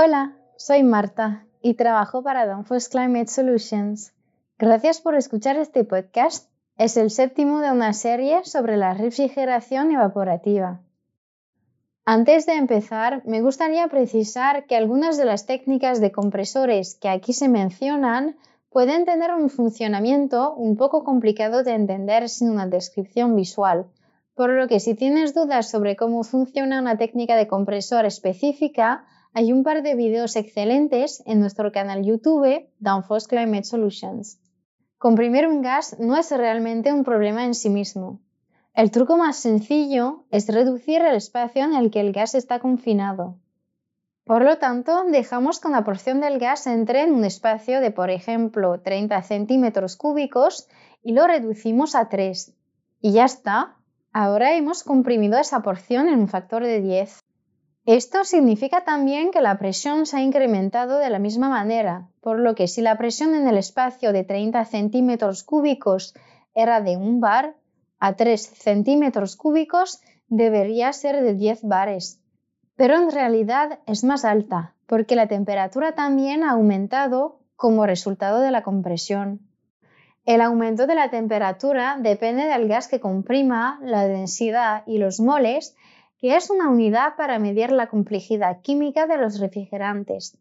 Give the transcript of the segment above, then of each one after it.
Hola, soy Marta y trabajo para Danfoss Climate Solutions. Gracias por escuchar este podcast. Es el séptimo de una serie sobre la refrigeración evaporativa. Antes de empezar, me gustaría precisar que algunas de las técnicas de compresores que aquí se mencionan pueden tener un funcionamiento un poco complicado de entender sin una descripción visual, por lo que si tienes dudas sobre cómo funciona una técnica de compresor específica, hay un par de videos excelentes en nuestro canal YouTube Downforce Climate Solutions. Comprimir un gas no es realmente un problema en sí mismo. El truco más sencillo es reducir el espacio en el que el gas está confinado. Por lo tanto, dejamos que una porción del gas entre en un espacio de, por ejemplo, 30 centímetros cúbicos y lo reducimos a 3. Y ya está. Ahora hemos comprimido esa porción en un factor de 10. Esto significa también que la presión se ha incrementado de la misma manera, por lo que si la presión en el espacio de 30 centímetros cúbicos era de 1 bar, a 3 centímetros cúbicos debería ser de 10 bares. Pero en realidad es más alta, porque la temperatura también ha aumentado como resultado de la compresión. El aumento de la temperatura depende del gas que comprima, la densidad y los moles que es una unidad para medir la complejidad química de los refrigerantes.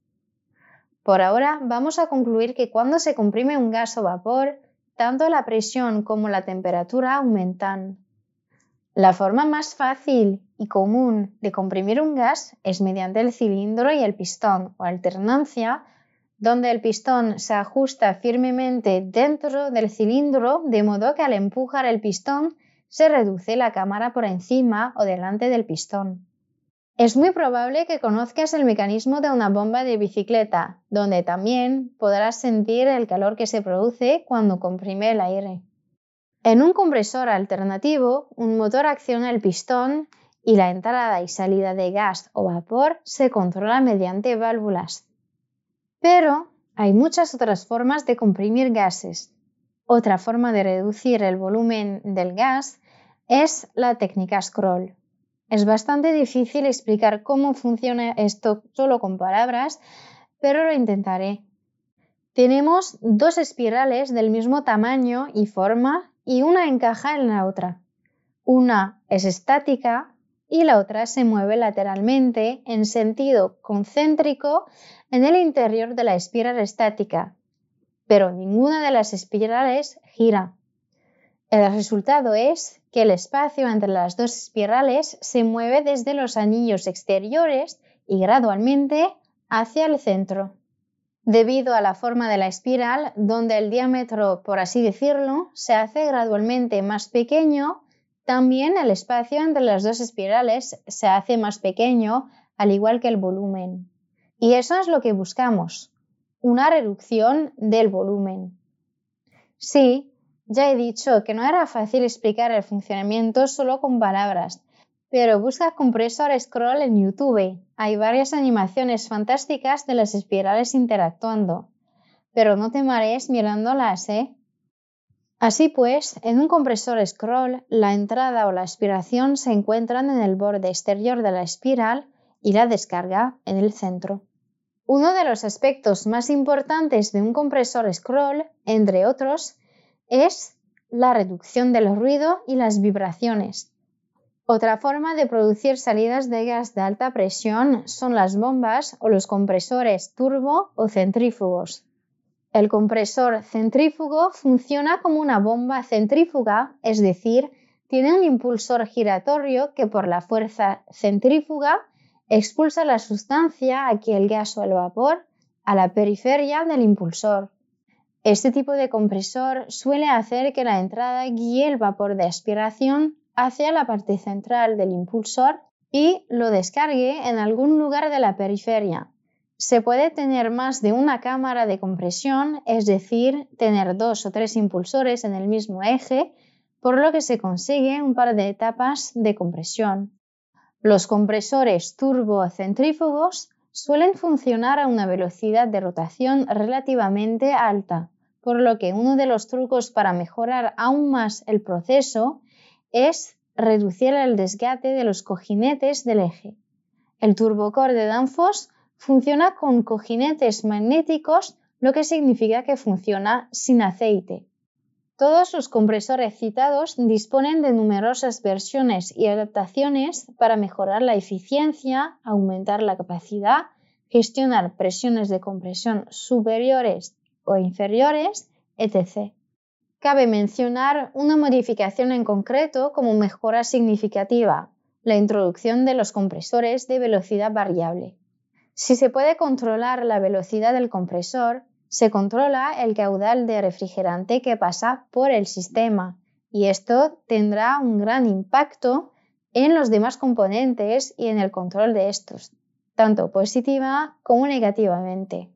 Por ahora vamos a concluir que cuando se comprime un gas o vapor, tanto la presión como la temperatura aumentan. La forma más fácil y común de comprimir un gas es mediante el cilindro y el pistón o alternancia, donde el pistón se ajusta firmemente dentro del cilindro de modo que al empujar el pistón se reduce la cámara por encima o delante del pistón. Es muy probable que conozcas el mecanismo de una bomba de bicicleta, donde también podrás sentir el calor que se produce cuando comprime el aire. En un compresor alternativo, un motor acciona el pistón y la entrada y salida de gas o vapor se controla mediante válvulas. Pero hay muchas otras formas de comprimir gases, otra forma de reducir el volumen del gas es la técnica scroll. Es bastante difícil explicar cómo funciona esto solo con palabras, pero lo intentaré. Tenemos dos espirales del mismo tamaño y forma y una encaja en la otra. Una es estática y la otra se mueve lateralmente en sentido concéntrico en el interior de la espiral estática, pero ninguna de las espirales gira. El resultado es que el espacio entre las dos espirales se mueve desde los anillos exteriores y gradualmente hacia el centro. Debido a la forma de la espiral, donde el diámetro, por así decirlo, se hace gradualmente más pequeño, también el espacio entre las dos espirales se hace más pequeño, al igual que el volumen. Y eso es lo que buscamos, una reducción del volumen. Sí, ya he dicho que no era fácil explicar el funcionamiento solo con palabras, pero busca compresor scroll en YouTube. Hay varias animaciones fantásticas de las espirales interactuando. Pero no te marees mirándolas, ¿eh? Así pues, en un compresor scroll, la entrada o la aspiración se encuentran en el borde exterior de la espiral y la descarga en el centro. Uno de los aspectos más importantes de un compresor scroll, entre otros, es la reducción del ruido y las vibraciones. Otra forma de producir salidas de gas de alta presión son las bombas o los compresores turbo o centrífugos. El compresor centrífugo funciona como una bomba centrífuga, es decir, tiene un impulsor giratorio que por la fuerza centrífuga expulsa la sustancia, aquí el gas o el vapor, a la periferia del impulsor. Este tipo de compresor suele hacer que la entrada guíe el vapor de aspiración hacia la parte central del impulsor y lo descargue en algún lugar de la periferia. Se puede tener más de una cámara de compresión, es decir, tener dos o tres impulsores en el mismo eje, por lo que se consigue un par de etapas de compresión. Los compresores turbocentrífugos suelen funcionar a una velocidad de rotación relativamente alta, por lo que uno de los trucos para mejorar aún más el proceso es reducir el desgaste de los cojinetes del eje. El turbocore de Danfoss funciona con cojinetes magnéticos, lo que significa que funciona sin aceite. Todos los compresores citados disponen de numerosas versiones y adaptaciones para mejorar la eficiencia, aumentar la capacidad, gestionar presiones de compresión superiores inferiores, etc. Cabe mencionar una modificación en concreto como mejora significativa, la introducción de los compresores de velocidad variable. Si se puede controlar la velocidad del compresor, se controla el caudal de refrigerante que pasa por el sistema y esto tendrá un gran impacto en los demás componentes y en el control de estos, tanto positiva como negativamente.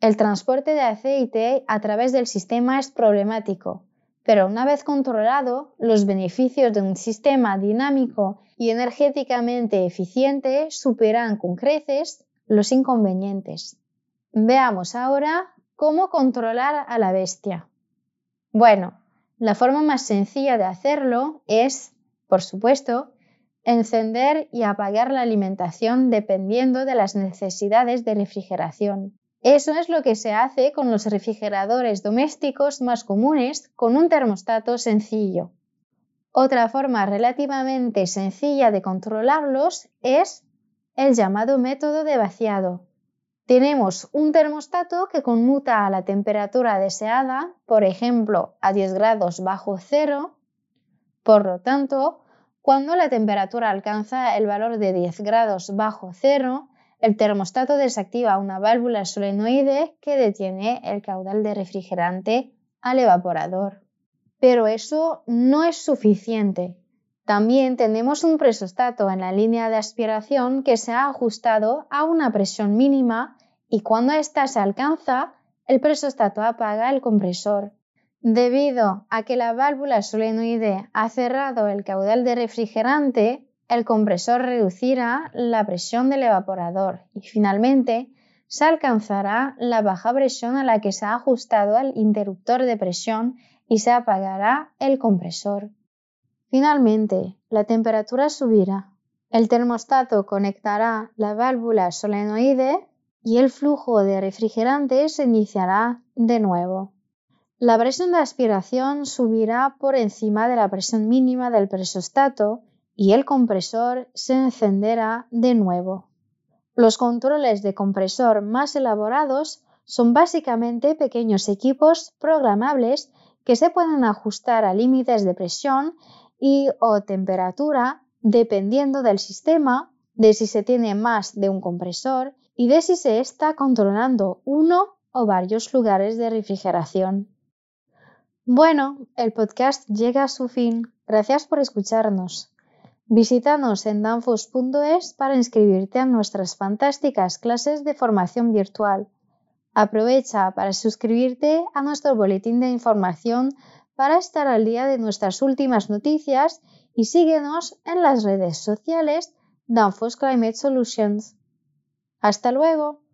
El transporte de aceite a través del sistema es problemático, pero una vez controlado, los beneficios de un sistema dinámico y energéticamente eficiente superan con creces los inconvenientes. Veamos ahora ¿Cómo controlar a la bestia? Bueno, la forma más sencilla de hacerlo es, por supuesto, encender y apagar la alimentación dependiendo de las necesidades de refrigeración. Eso es lo que se hace con los refrigeradores domésticos más comunes con un termostato sencillo. Otra forma relativamente sencilla de controlarlos es el llamado método de vaciado, tenemos un termostato que conmuta a la temperatura deseada, por ejemplo, a 10 grados bajo cero. Por lo tanto, cuando la temperatura alcanza el valor de 10 grados bajo cero, el termostato desactiva una válvula solenoide que detiene el caudal de refrigerante al evaporador. Pero eso no es suficiente. También tenemos un presostato en la línea de aspiración que se ha ajustado a una presión mínima y cuando ésta se alcanza, el presostato apaga el compresor. Debido a que la válvula solenoide ha cerrado el caudal de refrigerante, el compresor reducirá la presión del evaporador y finalmente se alcanzará la baja presión a la que se ha ajustado el interruptor de presión y se apagará el compresor. Finalmente, la temperatura subirá. El termostato conectará la válvula solenoide y el flujo de refrigerante se iniciará de nuevo. La presión de aspiración subirá por encima de la presión mínima del presostato y el compresor se encenderá de nuevo. Los controles de compresor más elaborados son básicamente pequeños equipos programables que se pueden ajustar a límites de presión y o temperatura dependiendo del sistema, de si se tiene más de un compresor y de si se está controlando uno o varios lugares de refrigeración. Bueno, el podcast llega a su fin. Gracias por escucharnos. Visítanos en danfos.es para inscribirte a nuestras fantásticas clases de formación virtual. Aprovecha para suscribirte a nuestro boletín de información para estar al día de nuestras últimas noticias y síguenos en las redes sociales Danfoss Climate Solutions. Hasta luego.